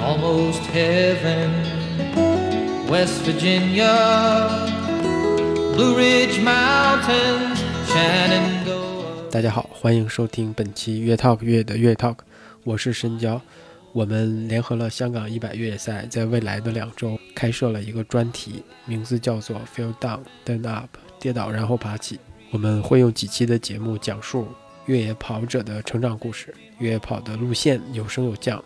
Almost heaven, West Virginia, Blue Ridge Mountains, Shenandoah. 大家好，欢迎收听本期越 Talk 越的越 Talk，我是深交。我们联合了香港一百越野赛，在未来的两周开设了一个专题，名字叫做 Feel Down Then Up，跌倒然后爬起。我们会用几期的节目讲述越野跑者的成长故事，越野跑的路线有升有降，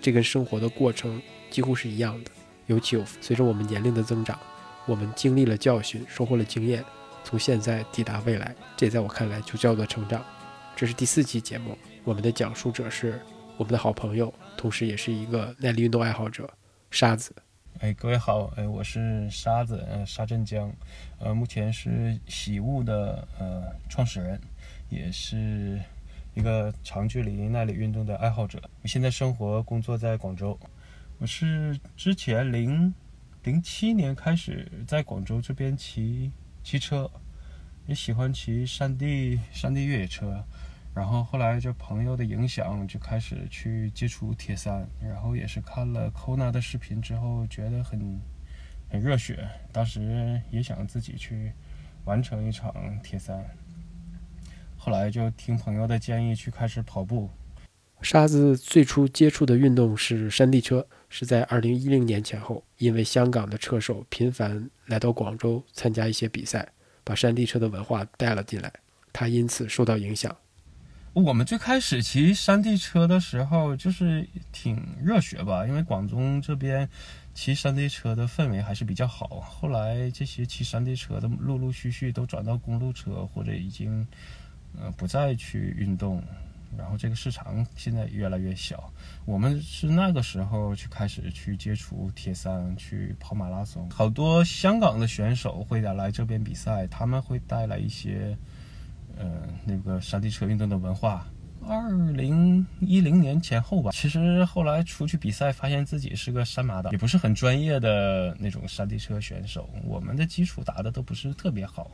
这跟生活的过程几乎是一样的，尤其有。随着我们年龄的增长，我们经历了教训，收获了经验，从现在抵达未来，这在我看来就叫做成长。这是第四期节目，我们的讲述者是我们的好朋友。同时，也是一个耐力运动爱好者，沙子。哎，各位好，哎，我是沙子，呃，沙振江，呃，目前是喜物的呃创始人，也是一个长距离耐力运动的爱好者。我现在生活工作在广州，我是之前零零七年开始在广州这边骑骑车，也喜欢骑山地山地越野车。然后后来就朋友的影响，就开始去接触铁三，然后也是看了 Kona 的视频之后，觉得很很热血，当时也想自己去完成一场铁三。后来就听朋友的建议去开始跑步。沙子最初接触的运动是山地车，是在2010年前后，因为香港的车手频繁来到广州参加一些比赛，把山地车的文化带了进来，他因此受到影响。我们最开始骑山地车的时候，就是挺热血吧，因为广东这边骑山地车的氛围还是比较好。后来这些骑山地车的陆陆续续都转到公路车，或者已经呃不再去运动，然后这个市场现在越来越小。我们是那个时候去开始去接触铁三，去跑马拉松。好多香港的选手会来这边比赛，他们会带来一些。呃，那个山地车运动的文化，二零一零年前后吧。其实后来出去比赛，发现自己是个山马党，也不是很专业的那种山地车选手。我们的基础打的都不是特别好，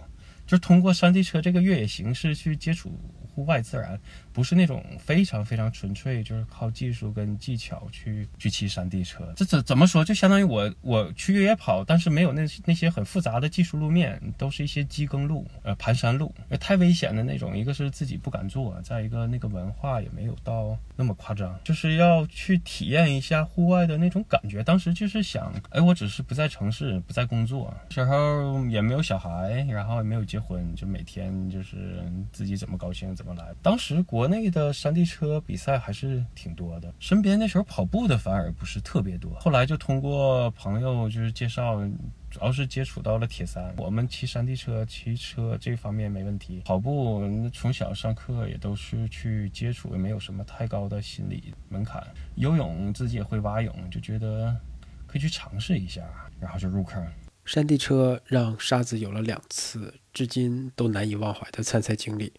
就是通过山地车这个越野形式去接触。户外自然不是那种非常非常纯粹，就是靠技术跟技巧去去骑山地车。这怎怎么说？就相当于我我去越野跑，但是没有那那些很复杂的技术路面，都是一些机耕路、呃盘山路，太危险的那种。一个是自己不敢做，再一个那个文化也没有到那么夸张，就是要去体验一下户外的那种感觉。当时就是想，哎，我只是不在城市，不在工作，时候也没有小孩，然后也没有结婚，就每天就是自己怎么高兴怎么。来，当时国内的山地车比赛还是挺多的，身边那时候跑步的反而不是特别多。后来就通过朋友就是介绍，主要是接触到了铁三。我们骑山地车、骑车这方面没问题，跑步从小上课也都是去接触，也没有什么太高的心理门槛。游泳自己也会蛙泳，就觉得可以去尝试一下，然后就入坑。山地车让沙子有了两次至今都难以忘怀的参赛经历。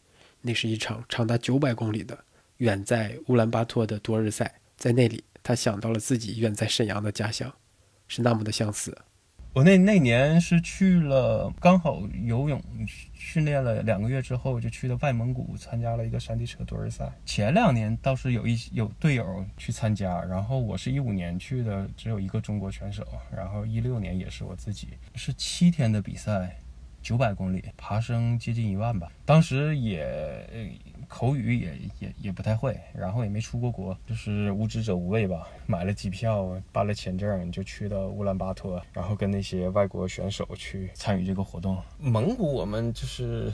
那是一场长达九百公里的远在乌兰巴托的多日赛，在那里，他想到了自己远在沈阳的家乡，是那么的相似。我那那年是去了，刚好游泳训练了两个月之后，就去了外蒙古参加了一个山地车多日赛。前两年倒是有一有队友去参加，然后我是一五年去的，只有一个中国选手，然后一六年也是我自己，是七天的比赛。九百公里，爬升接近一万吧。当时也口语也也也不太会，然后也没出过国，就是无知者无畏吧。买了机票，办了签证，就去到乌兰巴托，然后跟那些外国选手去参与这个活动。蒙古我们就是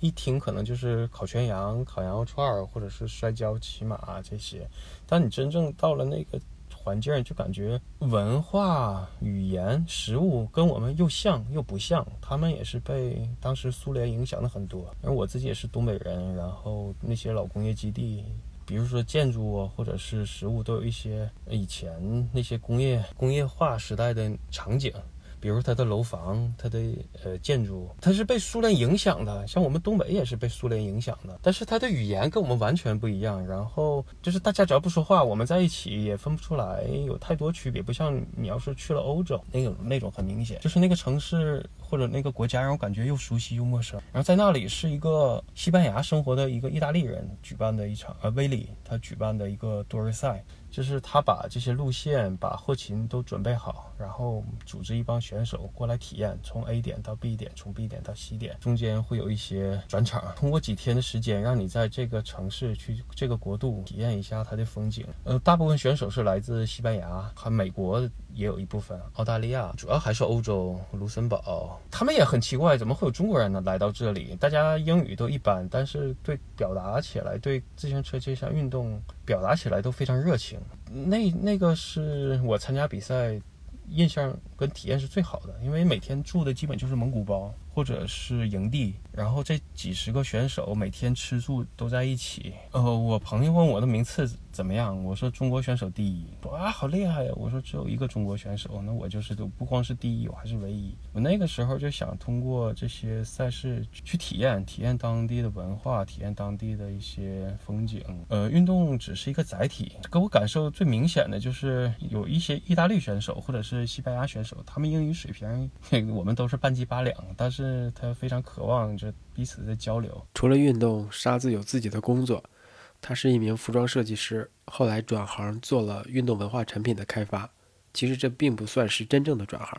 一听可能就是烤全羊、烤羊肉串或者是摔跤、骑马这些，但你真正到了那个。环境就感觉文化、语言、食物跟我们又像又不像，他们也是被当时苏联影响的很多。而我自己也是东北人，然后那些老工业基地，比如说建筑啊，或者是食物，都有一些以前那些工业工业化时代的场景。比如它的楼房、它的呃建筑，它是被苏联影响的。像我们东北也是被苏联影响的，但是它的语言跟我们完全不一样。然后就是大家只要不说话，我们在一起也分不出来有太多区别。不像你要是去了欧洲，那种那种很明显，就是那个城市或者那个国家让我感觉又熟悉又陌生。然后在那里是一个西班牙生活的一个意大利人举办的一场，呃，威里他举办的一个多人赛。就是他把这些路线、把后勤都准备好，然后组织一帮选手过来体验，从 A 点到 B 点，从 B 点到 C 点，中间会有一些转场。通过几天的时间，让你在这个城市去这个国度体验一下它的风景。呃，大部分选手是来自西班牙，和美国也有一部分，澳大利亚，主要还是欧洲，卢森堡。他们也很奇怪，怎么会有中国人呢来到这里？大家英语都一般，但是对表达起来，对自行车这项运动表达起来都非常热情。那那个是我参加比赛，印象跟体验是最好的，因为每天住的基本就是蒙古包或者是营地，然后这几十个选手每天吃住都在一起。呃，我朋友问我的名次。怎么样？我说中国选手第一，哇，好厉害呀！我说只有一个中国选手，那我就是都不光是第一，我还是唯一。我那个时候就想通过这些赛事去体验，体验当地的文化，体验当地的一些风景。呃，运动只是一个载体，给我感受最明显的就是有一些意大利选手或者是西班牙选手，他们英语水平我们都是半斤八两，但是他非常渴望着彼此的交流。除了运动，沙子有自己的工作。他是一名服装设计师，后来转行做了运动文化产品的开发。其实这并不算是真正的转行，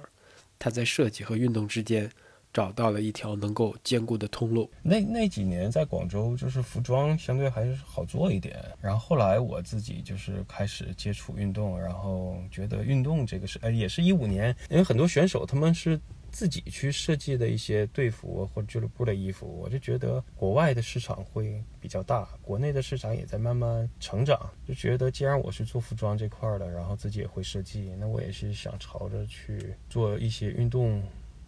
他在设计和运动之间找到了一条能够兼顾的通路。那那几年在广州，就是服装相对还是好做一点。然后后来我自己就是开始接触运动，然后觉得运动这个是，呃，也是一五年，因为很多选手他们是。自己去设计的一些队服或者俱乐部的衣服，我就觉得国外的市场会比较大，国内的市场也在慢慢成长。就觉得既然我是做服装这块的，然后自己也会设计，那我也是想朝着去做一些运动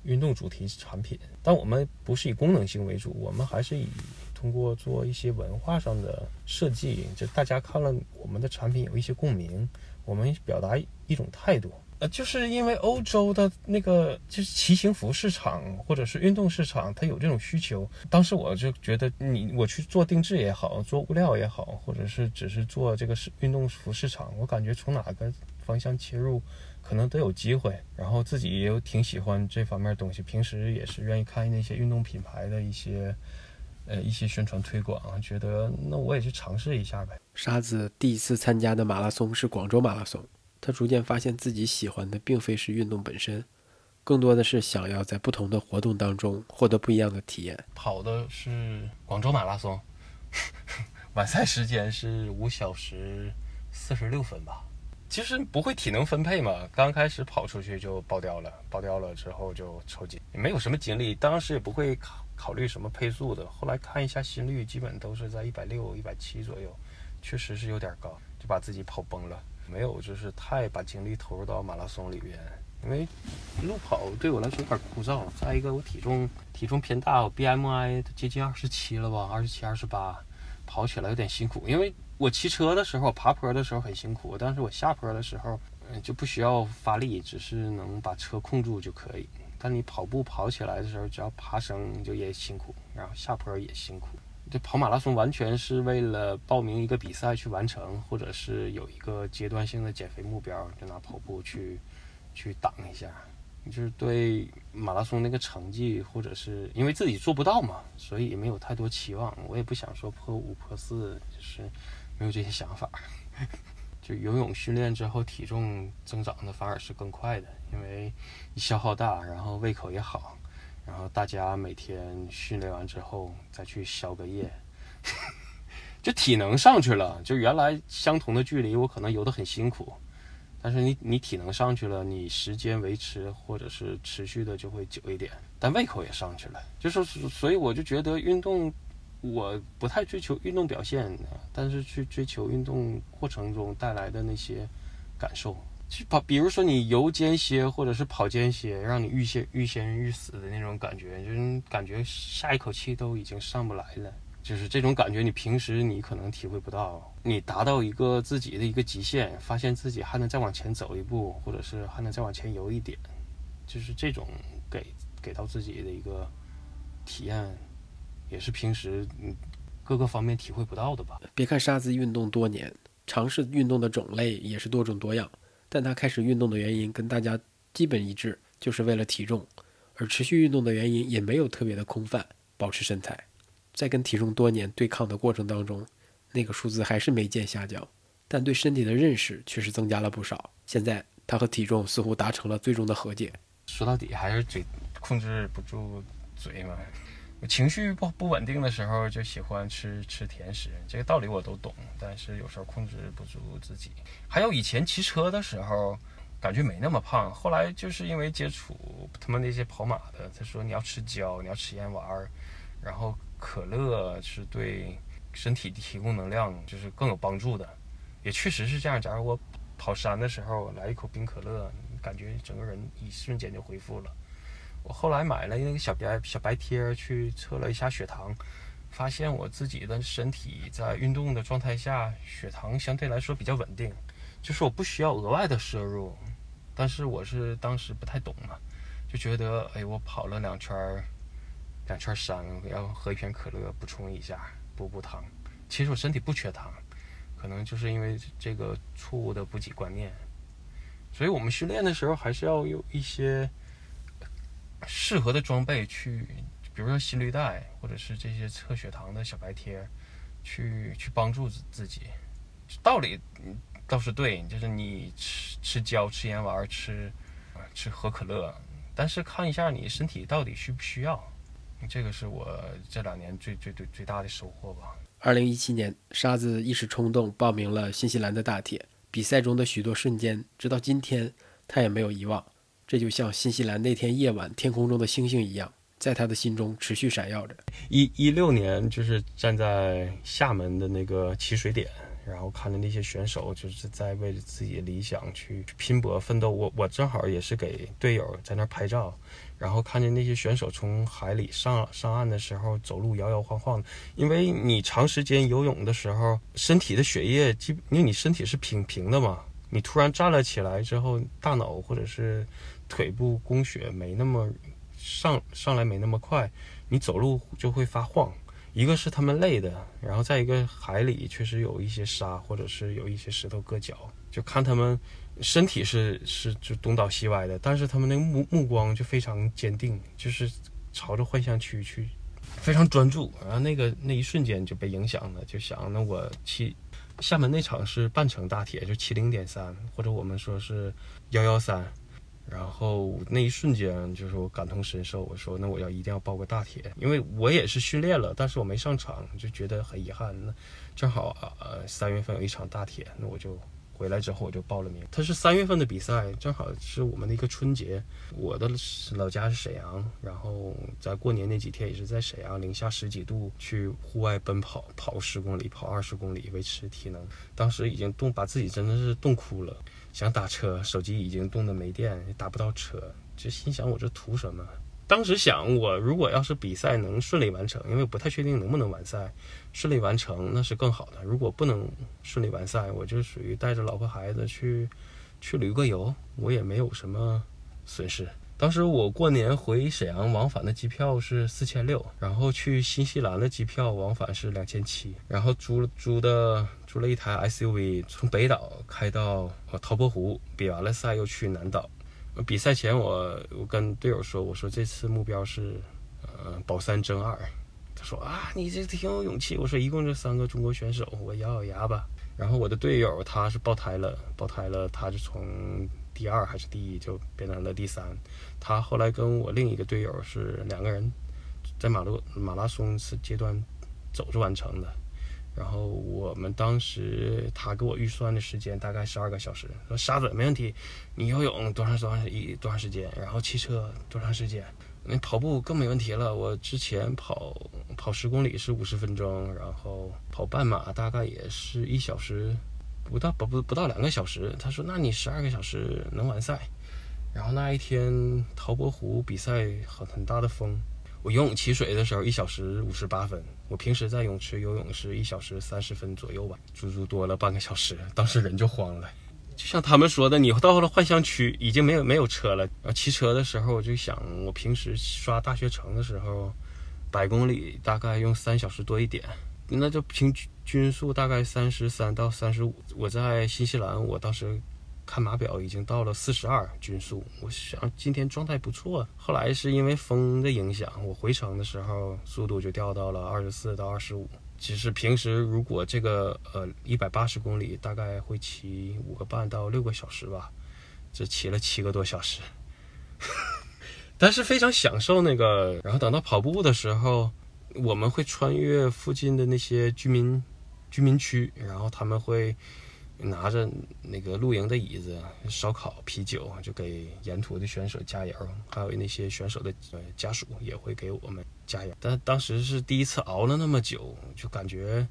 运动主题产品。但我们不是以功能性为主，我们还是以通过做一些文化上的设计，就大家看了我们的产品有一些共鸣，我们表达一种态度。呃，就是因为欧洲的那个就是骑行服市场或者是运动市场，它有这种需求。当时我就觉得，你我去做定制也好，做物料也好，或者是只是做这个是运动服市场，我感觉从哪个方向切入，可能都有机会。然后自己也有挺喜欢这方面东西，平时也是愿意看那些运动品牌的一些呃一些宣传推广，觉得那我也去尝试一下呗。沙子第一次参加的马拉松是广州马拉松。他逐渐发现自己喜欢的并非是运动本身，更多的是想要在不同的活动当中获得不一样的体验。跑的是广州马拉松，完赛时间是五小时四十六分吧。其实不会体能分配嘛，刚开始跑出去就爆掉了，爆掉了之后就抽筋，也没有什么精力，当时也不会考考虑什么配速的。后来看一下心率，基本都是在一百六、一百七左右，确实是有点高，就把自己跑崩了。没有，就是太把精力投入到马拉松里边，因为路跑对我来说有点枯燥。再一个，我体重体重偏大，我 BMI 接近二十七了吧，二十七、二十八，跑起来有点辛苦。因为我骑车的时候，爬坡的时候很辛苦，但是我下坡的时候，嗯，就不需要发力，只是能把车控住就可以。但你跑步跑起来的时候，只要爬升就也辛苦，然后下坡也辛苦。这跑马拉松完全是为了报名一个比赛去完成，或者是有一个阶段性的减肥目标，就拿跑步去去挡一下。就是对马拉松那个成绩，或者是因为自己做不到嘛，所以没有太多期望。我也不想说破五破四，就是没有这些想法。就游泳训练之后，体重增长的反而是更快的，因为消耗大，然后胃口也好。然后大家每天训练完之后再去宵个夜，就体能上去了。就原来相同的距离，我可能游得很辛苦，但是你你体能上去了，你时间维持或者是持续的就会久一点，但胃口也上去了。就是所以我就觉得运动，我不太追求运动表现，但是去追求运动过程中带来的那些感受。去跑，比如说你游间歇或者是跑间歇，让你欲仙欲仙欲死的那种感觉，就是感觉下一口气都已经上不来了，就是这种感觉，你平时你可能体会不到。你达到一个自己的一个极限，发现自己还能再往前走一步，或者是还能再往前游一点，就是这种给给到自己的一个体验，也是平时嗯各个方面体会不到的吧。别看沙子运动多年，尝试运动的种类也是多种多样，但他开始运动的原因跟大家基本一致，就是为了体重。而持续运动的原因也没有特别的空泛，保持身材。在跟体重多年对抗的过程当中，那个数字还是没见下降，但对身体的认识却是增加了不少。现在他和体重似乎达成了最终的和解。说到底还是嘴控制不住嘴嘛。情绪不不稳定的时候就喜欢吃吃甜食，这个道理我都懂，但是有时候控制不住自己。还有以前骑车的时候，感觉没那么胖，后来就是因为接触他们那些跑马的，他说你要吃胶，你要吃盐丸儿，然后。可乐是对身体提供能量，就是更有帮助的，也确实是这样。假如我跑山的时候来一口冰可乐，感觉整个人一瞬间就恢复了。我后来买了那个小白小白贴去测了一下血糖，发现我自己的身体在运动的状态下，血糖相对来说比较稳定，就是我不需要额外的摄入。但是我是当时不太懂嘛，就觉得哎，我跑了两圈儿。两圈山，要喝一瓶可乐补充一下，补补糖。其实我身体不缺糖，可能就是因为这个错误的补给观念。所以我们训练的时候还是要有一些适合的装备去，比如说心率带，或者是这些测血糖的小白贴，去去帮助自自己。道理倒是对，就是你吃吃胶、吃盐丸、吃吃喝可乐，但是看一下你身体到底需不需要。这个是我这两年最最最最大的收获吧。二零一七年，沙子一时冲动报名了新西兰的大铁比赛中的许多瞬间，直到今天他也没有遗忘。这就像新西兰那天夜晚天空中的星星一样，在他的心中持续闪耀着。一一六年，就是站在厦门的那个起水点。然后看着那些选手就是在为着自己的理想去拼搏奋斗，我我正好也是给队友在那儿拍照，然后看见那些选手从海里上上岸的时候走路摇摇晃晃的，因为你长时间游泳的时候，身体的血液基因为你身体是平平的嘛，你突然站了起来之后，大脑或者是腿部供血没那么上上来没那么快，你走路就会发晃。一个是他们累的，然后再一个海里确实有一些沙，或者是有一些石头硌脚，就看他们身体是是就东倒西歪的，但是他们那目目光就非常坚定，就是朝着幻象区去，非常专注。然后那个那一瞬间就被影响了，就想那我骑厦门那场是半程大铁，就七零点三，或者我们说是幺幺三。然后那一瞬间，就是我感同身受。我说：“那我要一定要报个大铁，因为我也是训练了，但是我没上场，就觉得很遗憾。那正好呃三月份有一场大铁，那我就回来之后我就报了名。它是三月份的比赛，正好是我们的一个春节。我的老家是沈阳，然后在过年那几天也是在沈阳零下十几度去户外奔跑，跑十公里，跑二十公里维持体能。当时已经冻，把自己真的是冻哭了。”想打车，手机已经冻得没电，也打不到车，就心想我这图什么？当时想，我如果要是比赛能顺利完成，因为不太确定能不能完赛，顺利完成那是更好的。如果不能顺利完赛，我就属于带着老婆孩子去去旅个游，我也没有什么损失。当时我过年回沈阳往返的机票是四千六，然后去新西兰的机票往返是两千七，然后租租的租了一台 SUV 从北岛开到陶泊湖，比完了赛又去南岛。比赛前我我跟队友说，我说这次目标是呃保三争二。他说啊你这挺有勇气。我说一共就三个中国选手，我咬咬牙吧。然后我的队友他是爆胎了，爆胎了他就从。第二还是第一就变成了第三。他后来跟我另一个队友是两个人在马路马拉松是阶段走着完成的。然后我们当时他给我预算的时间大概十二个小时。说沙子没问题，你游泳多长多长一多长时间？然后骑车多长时间？那跑步更没问题了。我之前跑跑十公里是五十分钟，然后跑半马大概也是一小时。不到不不不到两个小时，他说：“那你十二个小时能完赛？”然后那一天陶泊湖比赛很很大的风，我游泳起水的时候一小时五十八分，我平时在泳池游泳是一小时三十分左右吧，足足多了半个小时，当时人就慌了。就像他们说的，你到了幻象区已经没有没有车了。然后骑车的时候，我就想，我平时刷大学城的时候，百公里大概用三小时多一点，那就平均速大概三十三到三十五。我在新西兰，我当时看码表已经到了四十二均速，我想今天状态不错。后来是因为风的影响，我回程的时候速度就掉到了二十四到二十五。其实平时如果这个呃一百八十公里，大概会骑五个半到六个小时吧，这骑了七个多小时，但是非常享受那个。然后等到跑步的时候，我们会穿越附近的那些居民居民区，然后他们会。拿着那个露营的椅子、烧烤、啤酒，就给沿途的选手加油。还有那些选手的呃家属也会给我们加油。但当时是第一次熬了那么久，就感觉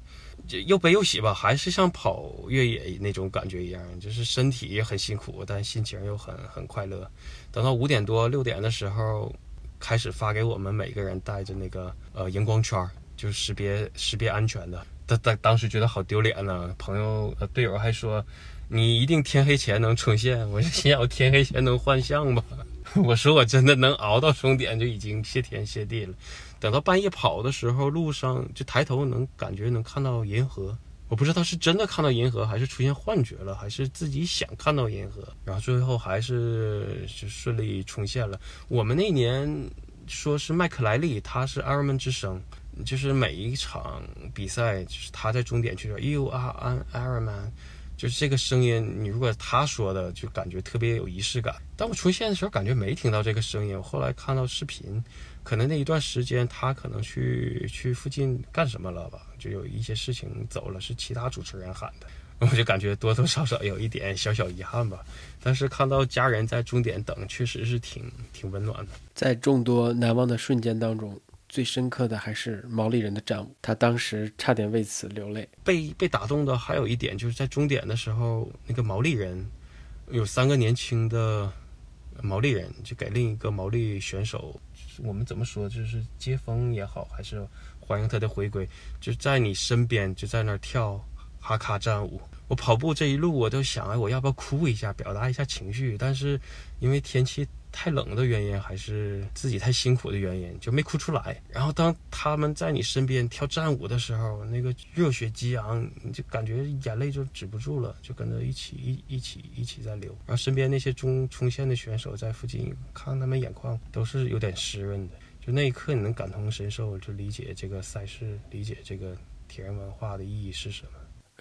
又悲又喜吧，还是像跑越野那种感觉一样，就是身体很辛苦，但心情又很很快乐。等到五点多六点的时候，开始发给我们每个人带着那个呃荧光圈，就识别识别安全的。当当当时觉得好丢脸呢，朋友呃队友还说，你一定天黑前能出现。我就心想，我天黑前能换相吧？我说我真的能熬到终点就已经谢天谢地了。等到半夜跑的时候，路上就抬头能感觉能看到银河，我不知道是真的看到银河，还是出现幻觉了，还是自己想看到银河。然后最后还是就顺利冲线了。我们那年说是麦克莱利，他是 Ironman 之声。就是每一场比赛，就是他在终点去说 “You are an Ironman”，就是这个声音。你如果他说的，就感觉特别有仪式感。当我出现的时候，感觉没听到这个声音。我后来看到视频，可能那一段时间他可能去去附近干什么了吧，就有一些事情走了，是其他主持人喊的。我就感觉多多少少有一点小小遗憾吧。但是看到家人在终点等，确实是挺挺温暖的。在众多难忘的瞬间当中。最深刻的还是毛利人的战舞，他当时差点为此流泪。被被打动的还有一点，就是在终点的时候，那个毛利人有三个年轻的毛利人，就给另一个毛利选手，我们怎么说，就是接风也好，还是欢迎他的回归，就在你身边，就在那儿跳哈卡战舞。我跑步这一路，我都想，哎，我要不要哭一下，表达一下情绪？但是因为天气。太冷的原因，还是自己太辛苦的原因，就没哭出来。然后当他们在你身边跳战舞的时候，那个热血激昂，你就感觉眼泪就止不住了，就跟着一起一一起一起在流。然后身边那些冲冲线的选手在附近看他们眼眶都是有点湿润的。就那一刻你能感同身受，就理解这个赛事，理解这个铁人文化的意义是什么。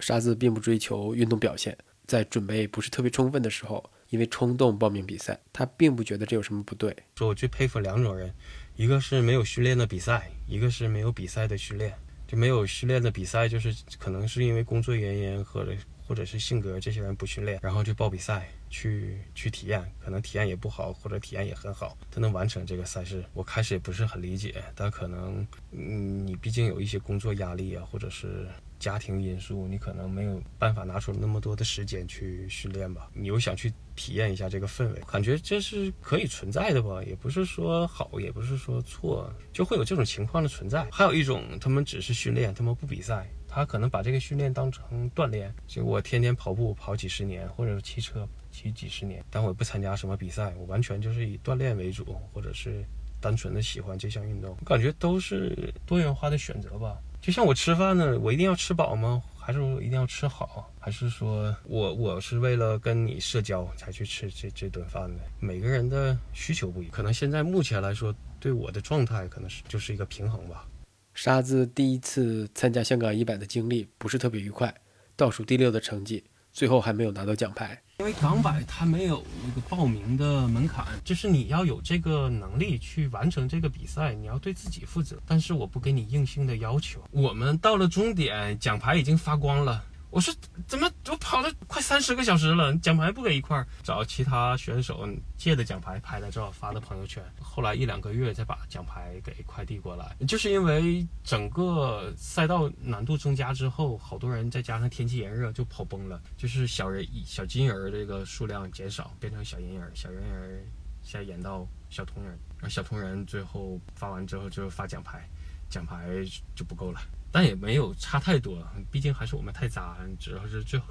沙子并不追求运动表现，在准备不是特别充分的时候。因为冲动报名比赛，他并不觉得这有什么不对。说我最佩服两种人，一个是没有训练的比赛，一个是没有比赛的训练。就没有训练的比赛，就是可能是因为工作原因或者或者是性格，这些人不训练，然后就报比赛去去体验，可能体验也不好，或者体验也很好，他能完成这个赛事。我开始也不是很理解，但可能嗯，你毕竟有一些工作压力啊，或者是。家庭因素，你可能没有办法拿出那么多的时间去训练吧。你又想去体验一下这个氛围，感觉这是可以存在的吧？也不是说好，也不是说错，就会有这种情况的存在。还有一种，他们只是训练，他们不比赛，他可能把这个训练当成锻炼。就我天天跑步跑几十年，或者骑车骑几十年，但我不参加什么比赛，我完全就是以锻炼为主，或者是单纯的喜欢这项运动。我感觉都是多元化的选择吧。就像我吃饭呢，我一定要吃饱吗？还是说一定要吃好？还是说我我是为了跟你社交才去吃这这顿饭的？每个人的需求不一样，可能现在目前来说，对我的状态可能是就是一个平衡吧。沙子第一次参加香港一百的经历不是特别愉快，倒数第六的成绩，最后还没有拿到奖牌。因为港百它没有那个报名的门槛，就是你要有这个能力去完成这个比赛，你要对自己负责。但是我不给你硬性的要求。我们到了终点，奖牌已经发光了。我说怎么我跑了快三十个小时了，奖牌不给一块儿，找其他选手借的奖牌拍的照发的朋友圈。后来一两个月再把奖牌给快递过来，就是因为整个赛道难度增加之后，好多人再加上天气炎热就跑崩了，就是小人小金人这个数量减少，变成小银人，小银人现在演到小铜人，然后小铜人最后发完之后就发奖牌，奖牌就不够了。但也没有差太多，毕竟还是我们太渣，主要是最后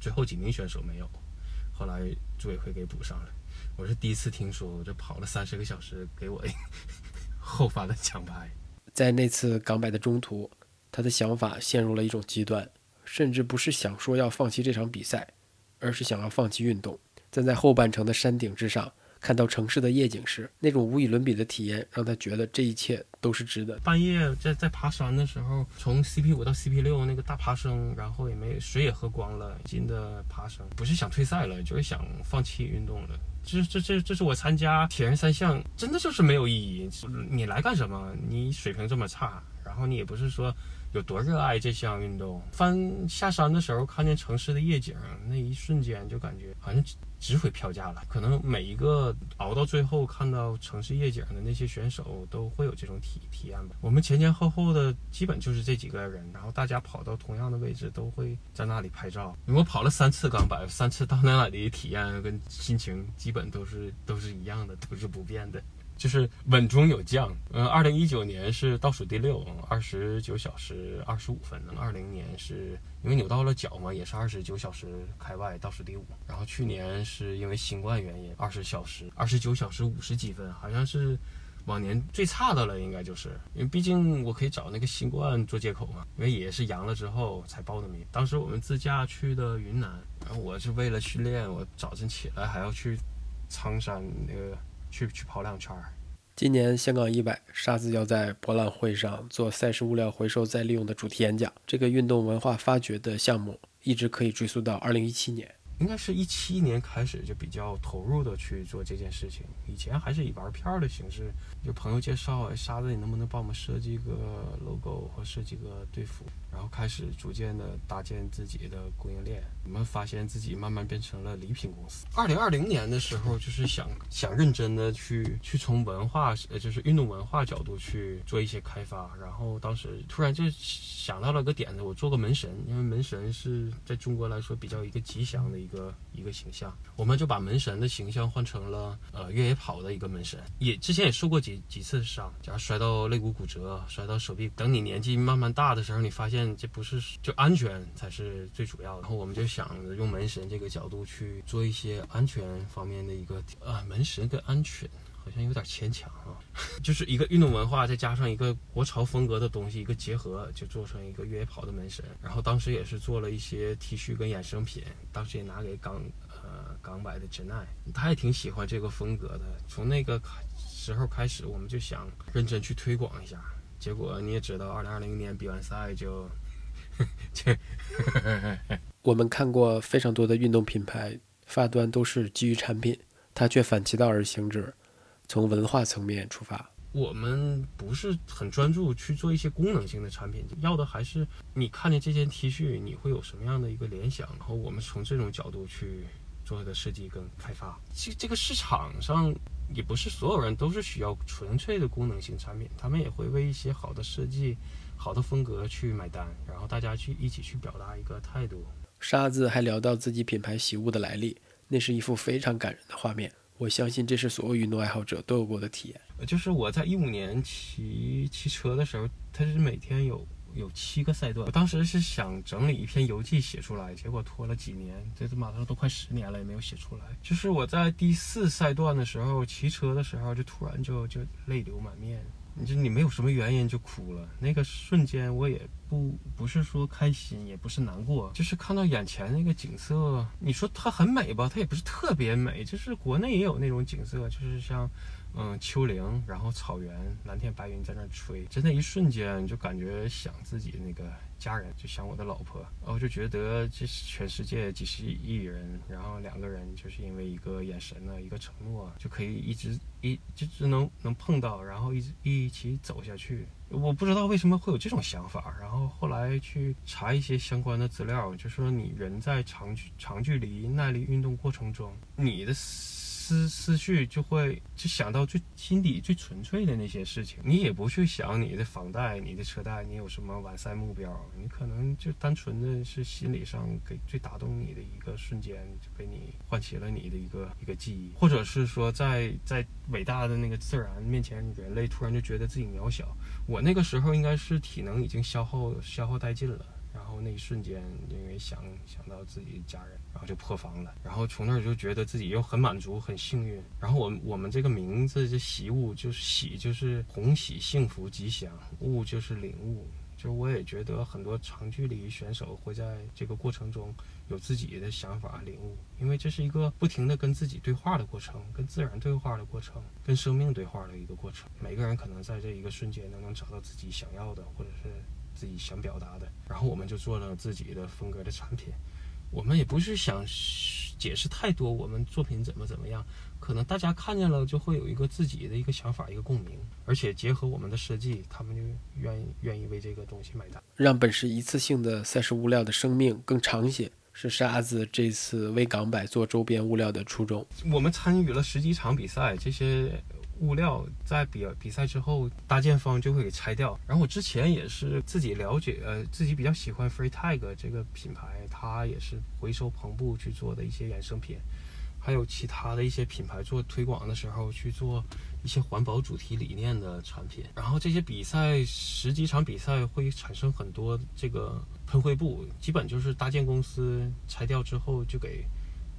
最后几名选手没有，后来组委会给补上了。我是第一次听说，我这跑了三十个小时，给我 后发的奖牌。在那次港百的中途，他的想法陷入了一种极端，甚至不是想说要放弃这场比赛，而是想要放弃运动。站在后半程的山顶之上。看到城市的夜景时，那种无与伦比的体验，让他觉得这一切都是值得。半夜在在爬山的时候，从 CP 五到 CP 六那个大爬升，然后也没水也喝光了，近的爬升，不是想退赛了，就是想放弃运动了。这这这这是我参加铁人三项，真的就是没有意义。你来干什么？你水平这么差，然后你也不是说。有多热爱这项运动？翻下山的时候，看见城市的夜景，那一瞬间就感觉好像值回票价了。可能每一个熬到最后看到城市夜景的那些选手，都会有这种体体验吧。我们前前后后的基本就是这几个人，然后大家跑到同样的位置，都会在那里拍照。我跑了三次钢板，三次到那里的体验跟心情基本都是都是一样的，都是不变的。就是稳中有降，嗯，二零一九年是倒数第六，二十九小时二十五分。二零年是因为扭到了脚嘛，也是二十九小时开外倒数第五。然后去年是因为新冠原因，二十小时二十九小时五十几分，好像是往年最差的了，应该就是因为毕竟我可以找那个新冠做借口嘛，因为也是阳了之后才报的名。当时我们自驾去的云南，然后我是为了训练，我早晨起来还要去苍山那个。去去跑两圈儿。今年香港一百，沙子要在博览会上做赛事物料回收再利用的主题演讲。这个运动文化发掘的项目一直可以追溯到二零一七年，应该是一七年开始就比较投入的去做这件事情。以前还是以玩片儿的形式，就朋友介绍，沙子你能不能帮我们设计个 logo 或设计个队服？然后开始逐渐的搭建自己的供应链，我们发现自己慢慢变成了礼品公司。二零二零年的时候，就是想想认真的去去从文化，呃，就是运动文化角度去做一些开发。然后当时突然就想到了个点子，我做个门神，因为门神是在中国来说比较一个吉祥的一一个一个形象，我们就把门神的形象换成了呃越野跑的一个门神。也之前也受过几几次伤，假如摔到肋骨骨折，摔到手臂。等你年纪慢慢大的时候，你发现。这不是就安全才是最主要的，然后我们就想着用门神这个角度去做一些安全方面的一个啊，门神跟安全好像有点牵强啊，就是一个运动文化再加上一个国潮风格的东西一个结合，就做成一个越野跑的门神。然后当时也是做了一些 T 恤跟衍生品，当时也拿给港呃港百的真爱，他也挺喜欢这个风格的。从那个时候开始，我们就想认真去推广一下。结果你也知道，二零二零年比完赛就，就，我们看过非常多的运动品牌发端都是基于产品，它却反其道而行之，从文化层面出发。我们不是很专注去做一些功能性的产品，要的还是你看见这件 T 恤，你会有什么样的一个联想？然后我们从这种角度去做一个设计跟开发。这这个市场上。也不是所有人都是需要纯粹的功能性产品，他们也会为一些好的设计、好的风格去买单，然后大家去一起去表达一个态度。沙子还聊到自己品牌喜物的来历，那是一幅非常感人的画面。我相信这是所有运动爱好者都有过的体验。就是我在一五年骑骑车的时候，它是每天有。有七个赛段，我当时是想整理一篇游记写出来，结果拖了几年，这马上都快十年了也没有写出来。就是我在第四赛段的时候，骑车的时候就突然就就泪流满面，就你没有什么原因就哭了。那个瞬间我也不不是说开心，也不是难过，就是看到眼前那个景色，你说它很美吧，它也不是特别美，就是国内也有那种景色，就是像。嗯，丘陵，然后草原，蓝天白云在那吹，真的，一瞬间就感觉想自己那个家人，就想我的老婆，然后就觉得这全世界几十亿人，然后两个人就是因为一个眼神呢，一个承诺，就可以一直一就只能能碰到，然后一直一起走下去。我不知道为什么会有这种想法，然后后来去查一些相关的资料，就说你人在长距长距离耐力运动过程中，你的。思思绪就会就想到最心底最纯粹的那些事情，你也不去想你的房贷、你的车贷，你有什么完赛目标，你可能就单纯的是心理上给最打动你的一个瞬间，就给你唤起了你的一个一个记忆，或者是说在在伟大的那个自然面前，人类突然就觉得自己渺小。我那个时候应该是体能已经消耗消耗殆尽了。然后那一瞬间，因为想想到自己家人，然后就破防了。然后从那儿就觉得自己又很满足、很幸运。然后我我们这个名字这喜物就是喜，就是红喜、幸福、吉祥；物就是领悟。就我也觉得很多长距离选手会在这个过程中有自己的想法、领悟，因为这是一个不停的跟自己对话的过程，跟自然对话的过程，跟生命对话的一个过程。每个人可能在这一个瞬间都能找到自己想要的，或者是 自己想表达的。然后我们就做了自己的风格的产品。我们也不是想解释太多，我们作品怎么怎么样，可能大家看见了就会有一个自己的一个想法、一个共鸣，而且结合我们的设计，他们就愿意愿意为这个东西买单。让本是一次性的赛事物料的生命更长些，是沙子这次为港百做周边物料的初衷。我们参与了十几场比赛，这些。物料在比比赛之后，搭建方就会给拆掉。然后我之前也是自己了解，呃，自己比较喜欢 Free Tag 这个品牌，它也是回收篷布去做的一些衍生品，还有其他的一些品牌做推广的时候去做一些环保主题理念的产品。然后这些比赛十几场比赛会产生很多这个喷绘布，基本就是搭建公司拆掉之后就给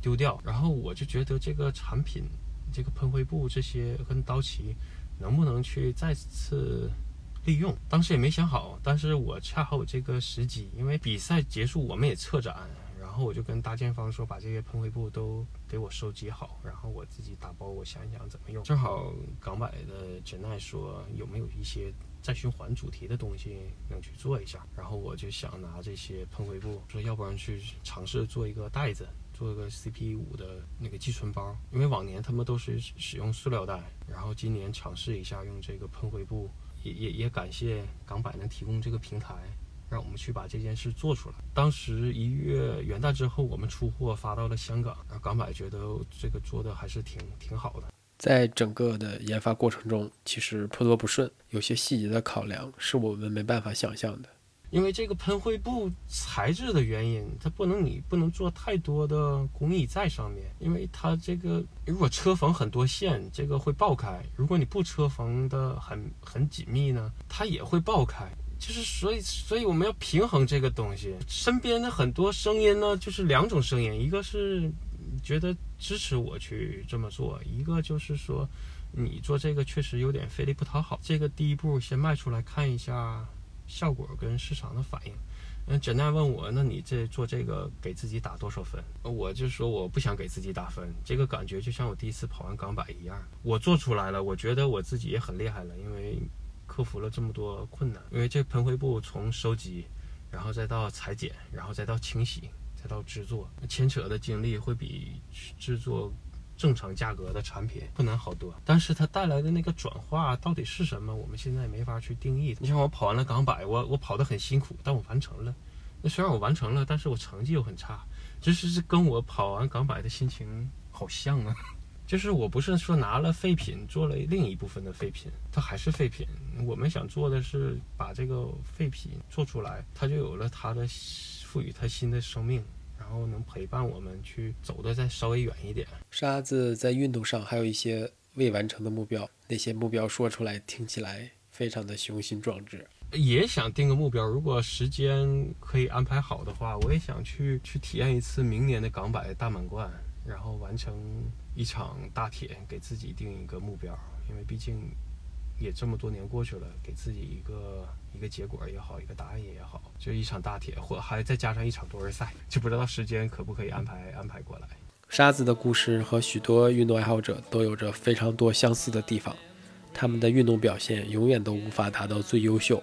丢掉。然后我就觉得这个产品。这个喷绘布这些跟刀旗能不能去再次利用？当时也没想好，但是我恰好有这个时机，因为比赛结束我们也撤展，然后我就跟搭建方说把这些喷绘布都给我收集好，然后我自己打包，我想一想怎么用。正好港百的简奈说有没有一些再循环主题的东西能去做一下，然后我就想拿这些喷绘布，说要不然去尝试做一个袋子。做个 CP 五的那个寄存包，因为往年他们都是使用塑料袋，然后今年尝试一下用这个喷绘布，也也也感谢港百能提供这个平台，让我们去把这件事做出来。当时一月元旦之后，我们出货发到了香港，然后港百觉得这个做的还是挺挺好的。在整个的研发过程中，其实颇多不顺，有些细节的考量是我们没办法想象的。因为这个喷绘布材质的原因，它不能你不能做太多的工艺在上面，因为它这个如果车缝很多线，这个会爆开；如果你不车缝的很很紧密呢，它也会爆开。就是所以，所以我们要平衡这个东西。身边的很多声音呢，就是两种声音，一个是觉得支持我去这么做，一个就是说你做这个确实有点费力不讨好。这个第一步先迈出来看一下。效果跟市场的反应，嗯，简单问我，那你这做这个给自己打多少分？我就说我不想给自己打分，这个感觉就像我第一次跑完港百一样，我做出来了，我觉得我自己也很厉害了，因为克服了这么多困难。因为这喷绘布从收集，然后再到裁剪，然后再到清洗，再到制作，牵扯的精力会比制作。正常价格的产品不难好多，但是它带来的那个转化到底是什么，我们现在没法去定义。你像我跑完了港百，我我跑得很辛苦，但我完成了。那虽然我完成了，但是我成绩又很差，就是是跟我跑完港百的心情好像啊。就是我不是说拿了废品做了另一部分的废品，它还是废品。我们想做的是把这个废品做出来，它就有了它的赋予它新的生命。然后能陪伴我们去走的再稍微远一点。沙子在运动上还有一些未完成的目标，那些目标说出来听起来非常的雄心壮志。也想定个目标，如果时间可以安排好的话，我也想去去体验一次明年的港百大满贯，然后完成一场大铁，给自己定一个目标，因为毕竟。也这么多年过去了，给自己一个一个结果也好，一个答案也好，就一场大铁，或还再加上一场多人赛，就不知道时间可不可以安排安排过来。沙子的故事和许多运动爱好者都有着非常多相似的地方，他们的运动表现永远都无法达到最优秀，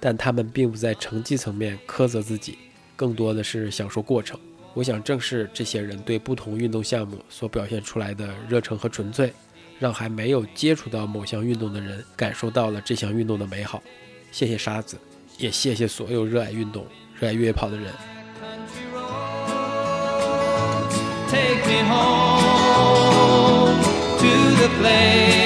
但他们并不在成绩层面苛责自己，更多的是享受过程。我想，正是这些人对不同运动项目所表现出来的热忱和纯粹。让还没有接触到某项运动的人感受到了这项运动的美好。谢谢沙子，也谢谢所有热爱运动、热爱越野跑的人。in the me home to the place